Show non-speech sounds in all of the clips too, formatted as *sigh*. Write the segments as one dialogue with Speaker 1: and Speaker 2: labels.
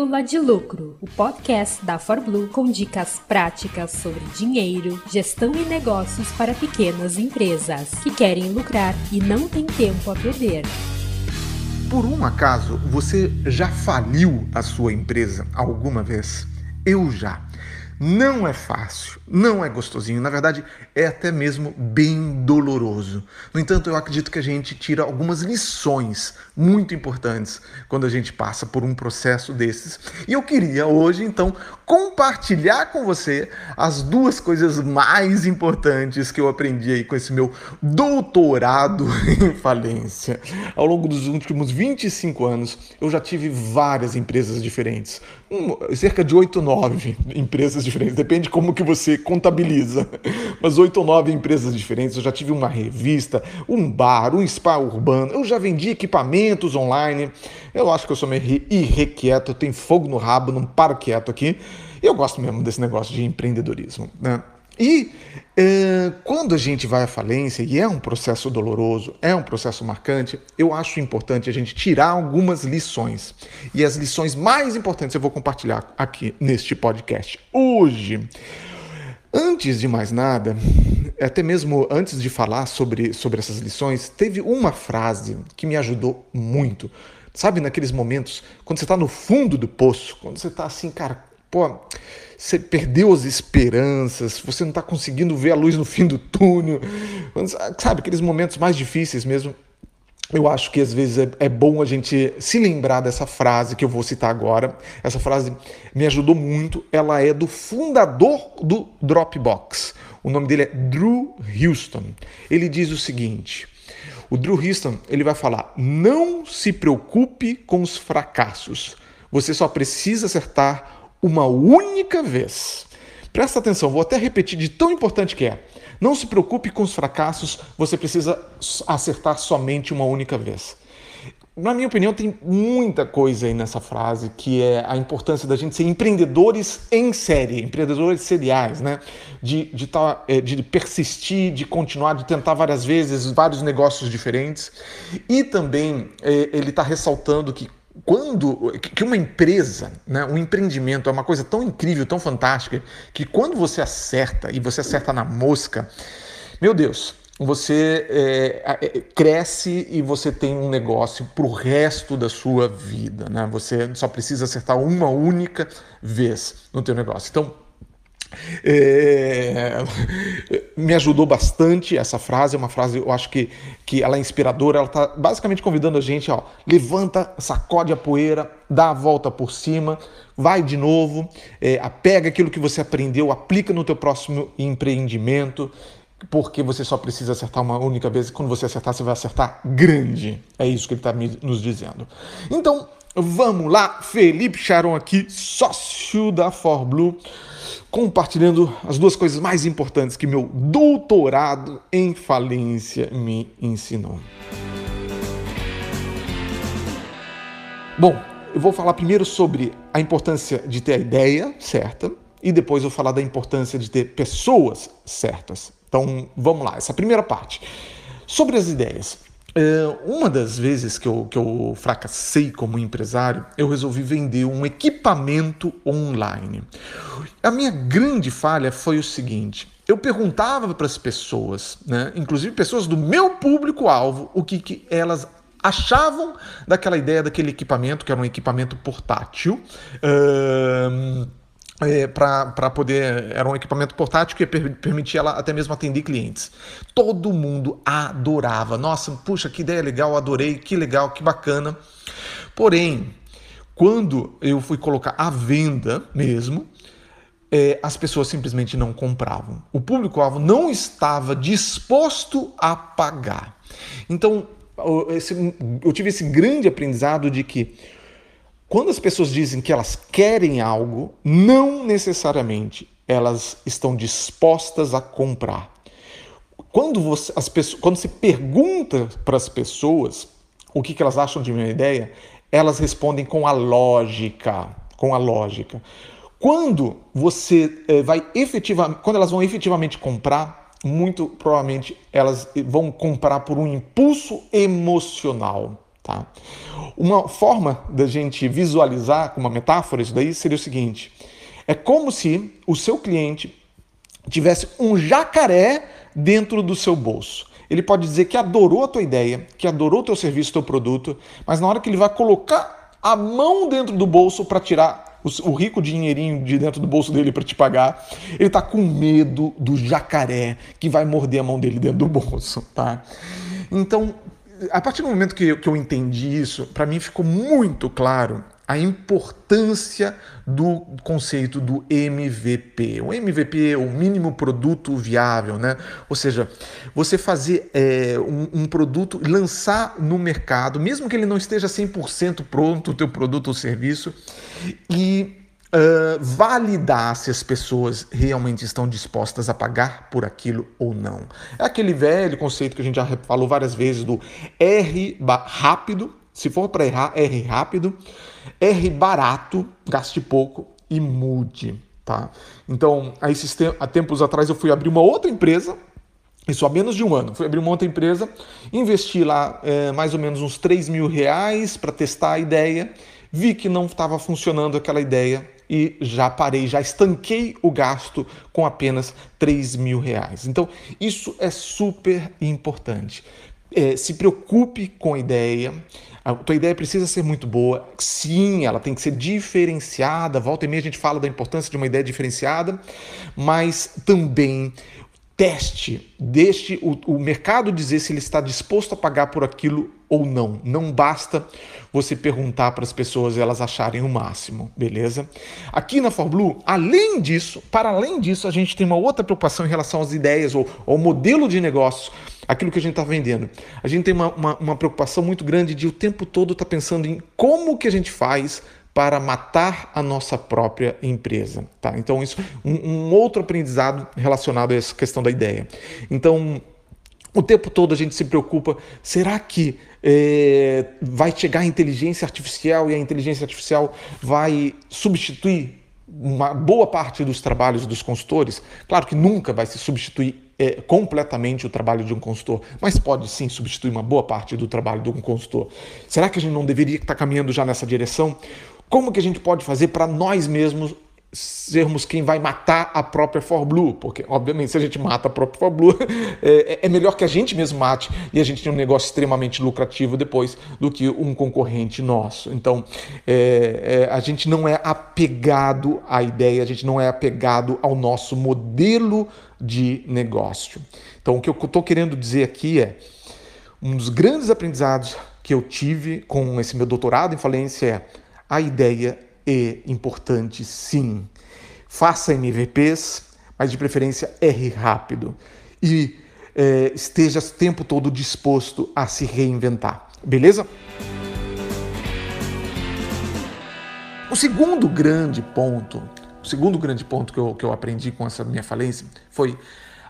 Speaker 1: Pílula de Lucro, o podcast da ForBlue com dicas práticas sobre dinheiro, gestão e negócios para pequenas empresas que querem lucrar e não têm tempo a perder.
Speaker 2: Por um acaso, você já faliu a sua empresa alguma vez? Eu já. Não é fácil, não é gostosinho, na verdade é até mesmo bem doloroso. No entanto, eu acredito que a gente tira algumas lições muito importantes quando a gente passa por um processo desses. E eu queria hoje, então, compartilhar com você as duas coisas mais importantes que eu aprendi aí com esse meu doutorado *laughs* em falência. Ao longo dos últimos 25 anos, eu já tive várias empresas diferentes, um, cerca de 8, 9 *laughs* empresas diferentes, depende como que você contabiliza, mas oito ou nove empresas diferentes, eu já tive uma revista, um bar, um spa urbano, eu já vendi equipamentos online, eu acho que eu sou meio irrequieto, tenho fogo no rabo, não paro quieto aqui, eu gosto mesmo desse negócio de empreendedorismo, né? E é, quando a gente vai à falência, e é um processo doloroso, é um processo marcante, eu acho importante a gente tirar algumas lições. E as lições mais importantes eu vou compartilhar aqui neste podcast hoje. Antes de mais nada, até mesmo antes de falar sobre, sobre essas lições, teve uma frase que me ajudou muito. Sabe, naqueles momentos, quando você está no fundo do poço, quando você está assim, cara, pô, você perdeu as esperanças, você não está conseguindo ver a luz no fim do túnel, sabe, aqueles momentos mais difíceis mesmo. Eu acho que às vezes é, é, bom a gente se lembrar dessa frase que eu vou citar agora. Essa frase me ajudou muito. Ela é do fundador do Dropbox. O nome dele é Drew Houston. Ele diz o seguinte: o Drew Houston ele vai falar: não se preocupe com os fracassos. Você só precisa acertar uma única vez. Presta atenção, vou até repetir de tão importante que é. Não se preocupe com os fracassos, você precisa acertar somente uma única vez. Na minha opinião, tem muita coisa aí nessa frase que é a importância da gente ser empreendedores em série, empreendedores seriais, né? De, de, tá, é, de persistir, de continuar, de tentar várias vezes, vários negócios diferentes. E também é, ele está ressaltando que quando que uma empresa, né, um empreendimento é uma coisa tão incrível, tão fantástica, que quando você acerta e você acerta na mosca, meu Deus, você é, é, cresce e você tem um negócio para o resto da sua vida, né? Você só precisa acertar uma única vez no teu negócio. Então é, me ajudou bastante essa frase, é uma frase, eu acho que, que ela é inspiradora, ela está basicamente convidando a gente, ó, levanta, sacode a poeira, dá a volta por cima, vai de novo, é, pega aquilo que você aprendeu, aplica no teu próximo empreendimento, porque você só precisa acertar uma única vez, e quando você acertar, você vai acertar grande. É isso que ele está nos dizendo. Então, vamos lá, Felipe Charon aqui, sócio da ForBlue compartilhando as duas coisas mais importantes que meu doutorado em falência me ensinou. Bom, eu vou falar primeiro sobre a importância de ter a ideia certa e depois vou falar da importância de ter pessoas certas. Então, vamos lá, essa primeira parte. Sobre as ideias. É, uma das vezes que eu, que eu fracassei como empresário, eu resolvi vender um equipamento online. A minha grande falha foi o seguinte: eu perguntava para as pessoas, né, inclusive pessoas do meu público-alvo, o que, que elas achavam daquela ideia daquele equipamento, que era um equipamento portátil. Uh, é, para poder. Era um equipamento portátil que permitia ela até mesmo atender clientes. Todo mundo adorava. Nossa, puxa, que ideia legal, adorei, que legal, que bacana. Porém, quando eu fui colocar à venda mesmo, é, as pessoas simplesmente não compravam. O público-alvo não estava disposto a pagar. Então, esse, eu tive esse grande aprendizado de que quando as pessoas dizem que elas querem algo, não necessariamente elas estão dispostas a comprar. Quando você, as pessoas, quando se pergunta para as pessoas o que, que elas acham de uma ideia, elas respondem com a lógica, com a lógica. Quando você eh, vai efetivamente, quando elas vão efetivamente comprar, muito provavelmente elas vão comprar por um impulso emocional. Tá? Uma forma da gente visualizar com uma metáfora isso daí seria o seguinte: é como se o seu cliente tivesse um jacaré dentro do seu bolso. Ele pode dizer que adorou a tua ideia, que adorou o teu serviço, teu produto, mas na hora que ele vai colocar a mão dentro do bolso para tirar o, rico dinheirinho de dentro do bolso dele para te pagar, ele está com medo do jacaré que vai morder a mão dele dentro do bolso, tá? Então, a partir do momento que, eu entendi isso, para mim ficou muito claro a importância do conceito do MVP. O MVP é o mínimo produto viável, né? Ou seja, você fazer é, um, um, produto, lançar no mercado, mesmo que ele não esteja 100% pronto, o teu produto ou serviço, e Uh, validar se as pessoas realmente estão dispostas a pagar por aquilo ou não. É aquele velho conceito que a gente já falou várias vezes do R rápido, se for para errar, R rápido, R barato, gaste pouco e mude. Tá? Então, há, esses te há tempos atrás eu fui abrir uma outra empresa, isso há menos de um ano. Fui abrir uma outra empresa, investi lá é, mais ou menos uns 3 mil reais para testar a ideia, vi que não estava funcionando aquela ideia e já parei, já estanquei o gasto com apenas 3 mil reais. Então, isso é super importante. É, se preocupe com a ideia. A tua ideia precisa ser muito boa. Sim, ela tem que ser diferenciada. Volta e meia a gente fala da importância de uma ideia diferenciada, mas também teste, deixe o, o, mercado dizer se ele está disposto a pagar por aquilo ou não. Não basta você perguntar para as pessoas elas acharem o máximo, beleza? Aqui na ForBlue, além disso, para além disso, a gente tem uma outra preocupação em relação às ideias ou ao modelo de negócios, aquilo que a gente está vendendo. A gente tem uma, uma, uma preocupação muito grande de o tempo todo estar tá pensando em como que a gente faz para matar a nossa própria empresa. Tá? Então, isso um, um outro aprendizado relacionado a essa questão da ideia. Então, o tempo todo a gente se preocupa: será que é, vai chegar a inteligência artificial e a inteligência artificial vai substituir uma boa parte dos trabalhos dos consultores? Claro que nunca vai se substituir é, completamente o trabalho de um consultor, mas pode sim substituir uma boa parte do trabalho de um consultor. Será que a gente não deveria estar caminhando já nessa direção? Como que a gente pode fazer para nós mesmos sermos quem vai matar a própria ForBlue? Porque, obviamente, se a gente mata a própria ForBlue, *laughs* é, é melhor que a gente mesmo mate e a gente tenha um negócio extremamente lucrativo depois do que um concorrente nosso. Então, é, é, a gente não é apegado à ideia, a gente não é apegado ao nosso modelo de negócio. Então, o que eu estou querendo dizer aqui é um dos grandes aprendizados que eu tive com esse meu doutorado em falência é a ideia é importante sim. Faça MVPs, mas de preferência erre rápido. E é, esteja o tempo todo disposto a se reinventar. Beleza? O segundo grande ponto, o segundo grande ponto que eu, que eu aprendi com essa minha falência foi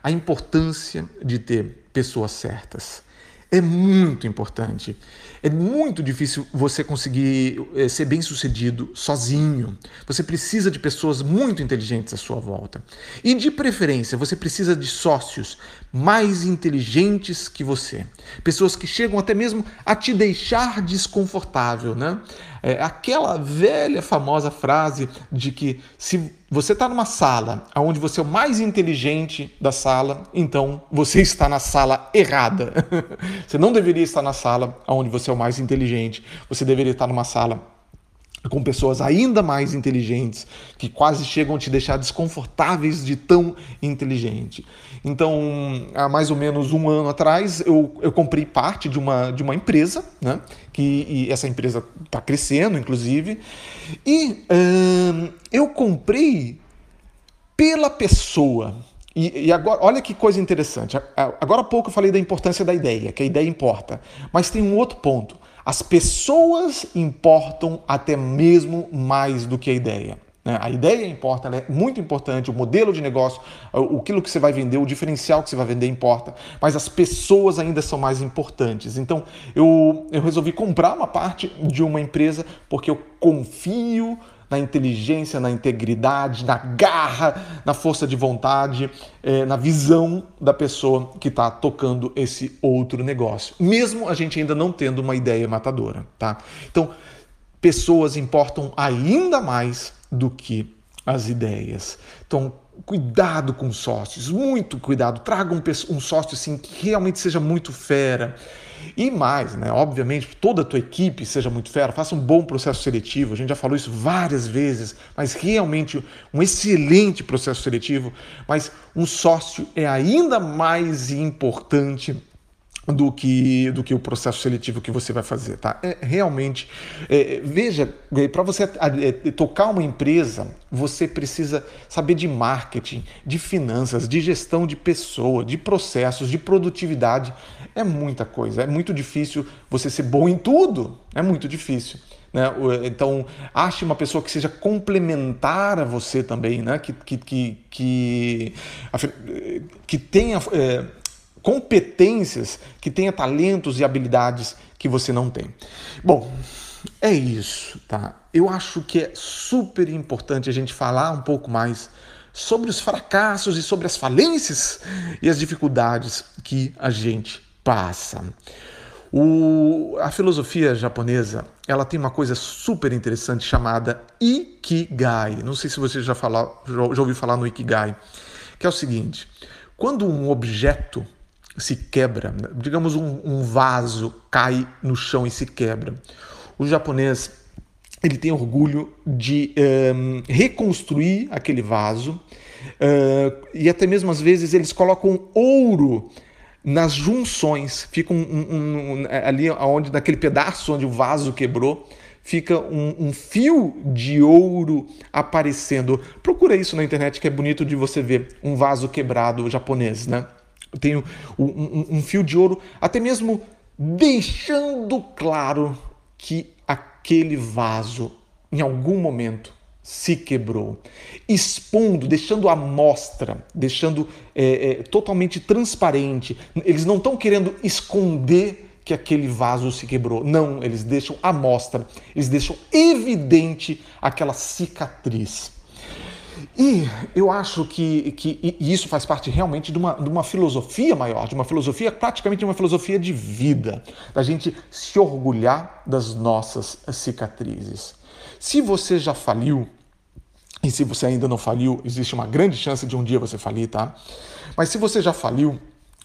Speaker 2: a importância de ter pessoas certas. É muito importante. É muito difícil você conseguir é, ser bem sucedido sozinho. Você precisa de pessoas muito inteligentes à sua volta. E de preferência, você precisa de sócios mais inteligentes que você. Pessoas que chegam até mesmo a te deixar desconfortável, né? É aquela velha famosa frase de que se você está numa sala onde você é o mais inteligente da sala, então você está na sala errada. *laughs* você não deveria estar na sala onde você mais inteligente. Você deveria estar numa sala com pessoas ainda mais inteligentes, que quase chegam a te deixar desconfortáveis de tão inteligente. Então, há mais ou menos um ano atrás, eu, eu comprei parte de uma, de uma empresa, né? que essa empresa está crescendo, inclusive, e hum, eu comprei pela pessoa. E, e, agora, olha que coisa interessante. Agora há pouco eu falei da importância da ideia, que a ideia importa. Mas tem um outro ponto. As pessoas importam até mesmo mais do que a ideia. Né? A ideia importa, ela é muito importante, o modelo de negócio, aquilo que você vai vender, o diferencial que você vai vender importa, mas as pessoas ainda são mais importantes. Então eu, eu resolvi comprar uma parte de uma empresa porque eu confio na inteligência, na integridade, na garra, na força de vontade, é, na visão da pessoa que está tocando esse outro negócio, mesmo a gente ainda não tendo uma ideia matadora, tá? Então, pessoas importam ainda mais do que as ideias. Então, cuidado com sócios, muito cuidado. Traga um, um sócio assim, que realmente seja muito fera. E mais, né? Obviamente, toda a tua equipe seja muito fera, faça um bom processo seletivo. A gente já falou isso várias vezes, mas realmente um excelente processo seletivo. Mas um sócio é ainda mais importante do que, do que o processo seletivo que você vai fazer, tá? É, realmente, é, veja, é, para você é, tocar uma empresa, você precisa saber de marketing, de finanças, de gestão de pessoa, de processos, de produtividade. É muita coisa, é muito difícil você ser bom em tudo, é muito difícil. Né? Então, ache uma pessoa que seja complementar a você também, né? que, que, que, que, que tenha é, competências, que tenha talentos e habilidades que você não tem. Bom, é isso, tá? Eu acho que é super importante a gente falar um pouco mais sobre os fracassos e sobre as falências e as dificuldades que a gente passa. O, a filosofia japonesa ela tem uma coisa super interessante chamada Ikigai. Não sei se você já, falou, já ouviu falar no Ikigai, que é o seguinte: quando um objeto se quebra, digamos um, um vaso cai no chão e se quebra. O japonês ele tem orgulho de um, ehm, reconstruir aquele vaso uh, e até mesmo às vezes eles colocam ouro nas junções, fica um, um, um, ali onde naquele pedaço onde o vaso quebrou fica um, fio de ouro aparecendo. Procura isso na internet que é bonito de você ver um vaso quebrado japonês, né? Tenho um, um, um fio de ouro, até mesmo deixando claro que aquele vaso, em algum momento, se quebrou, expondo, deixando a mostra, deixando é, é, totalmente transparente. Eles não estão querendo esconder que aquele vaso se quebrou. Não, eles deixam a mostra, eles deixam evidente aquela cicatriz. E eu acho que, que isso faz parte realmente de uma, de uma filosofia maior, de uma filosofia, praticamente uma filosofia de vida, da gente se orgulhar das nossas cicatrizes. Se você já faliu, e se você ainda não faliu, existe uma grande chance de um dia você falir, tá? Mas se você já faliu,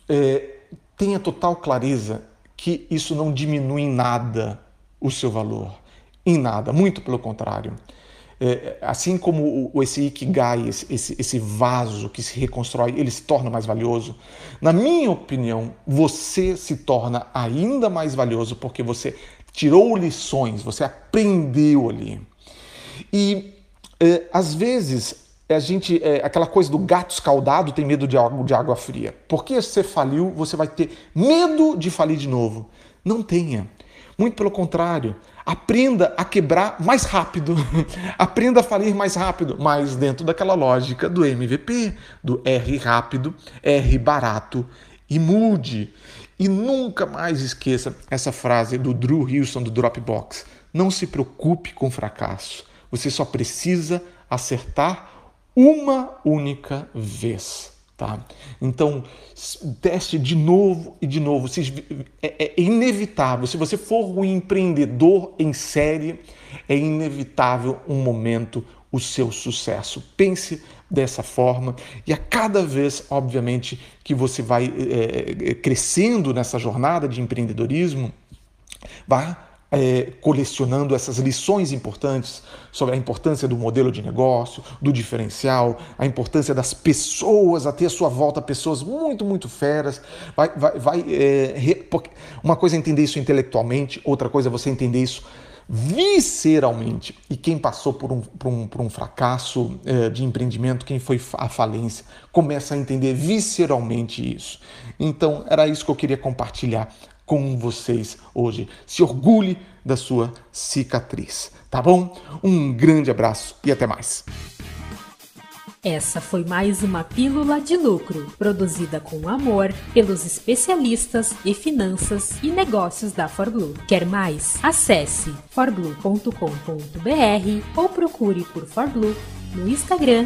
Speaker 2: é, tenha total clareza que isso não diminui em nada o seu valor. Em nada, muito pelo contrário. É, assim como o, esse ikigai, esse, esse, esse vaso que se reconstrói, ele se torna mais valioso. Na minha opinião, você se torna ainda mais valioso porque você tirou lições, você aprendeu ali. E é, às vezes a gente, é, aquela coisa do gato escaldado tem medo de água, de água fria. Porque você faliu, você vai ter medo de falir de novo. Não tenha. Muito pelo contrário, aprenda a quebrar mais rápido, *laughs* aprenda a falir mais rápido, mas dentro daquela lógica do MVP, do R rápido, R barato e mude. E nunca mais esqueça essa frase do Drew Wilson do Dropbox. Não se preocupe com fracasso. Você só precisa acertar uma única vez. Tá? Então, teste de novo e de novo. É, é inevitável. Se você for um empreendedor em série, é inevitável um momento o seu sucesso. Pense dessa forma e a cada vez, obviamente, que você vai é, crescendo nessa jornada de empreendedorismo, vá é, colecionando essas lições importantes sobre a importância do modelo de negócio, do diferencial, a importância das pessoas, a ter à sua volta pessoas muito, muito feras. Vai, vai, vai é, re, uma coisa é entender isso intelectualmente, outra coisa é você entender isso visceralmente. E quem passou por um, por um, por um fracasso é, de empreendimento, quem foi a falência, começa a entender visceralmente isso. Então, era isso que eu queria compartilhar com vocês hoje. Se orgulhe da sua cicatriz, tá bom? Um grande abraço e até mais.
Speaker 1: Essa foi mais uma Pílula de Lucro, produzida com amor pelos especialistas em finanças e negócios da ForBlue. Quer mais? Acesse forblue.com.br ou procure por ForBlue no Instagram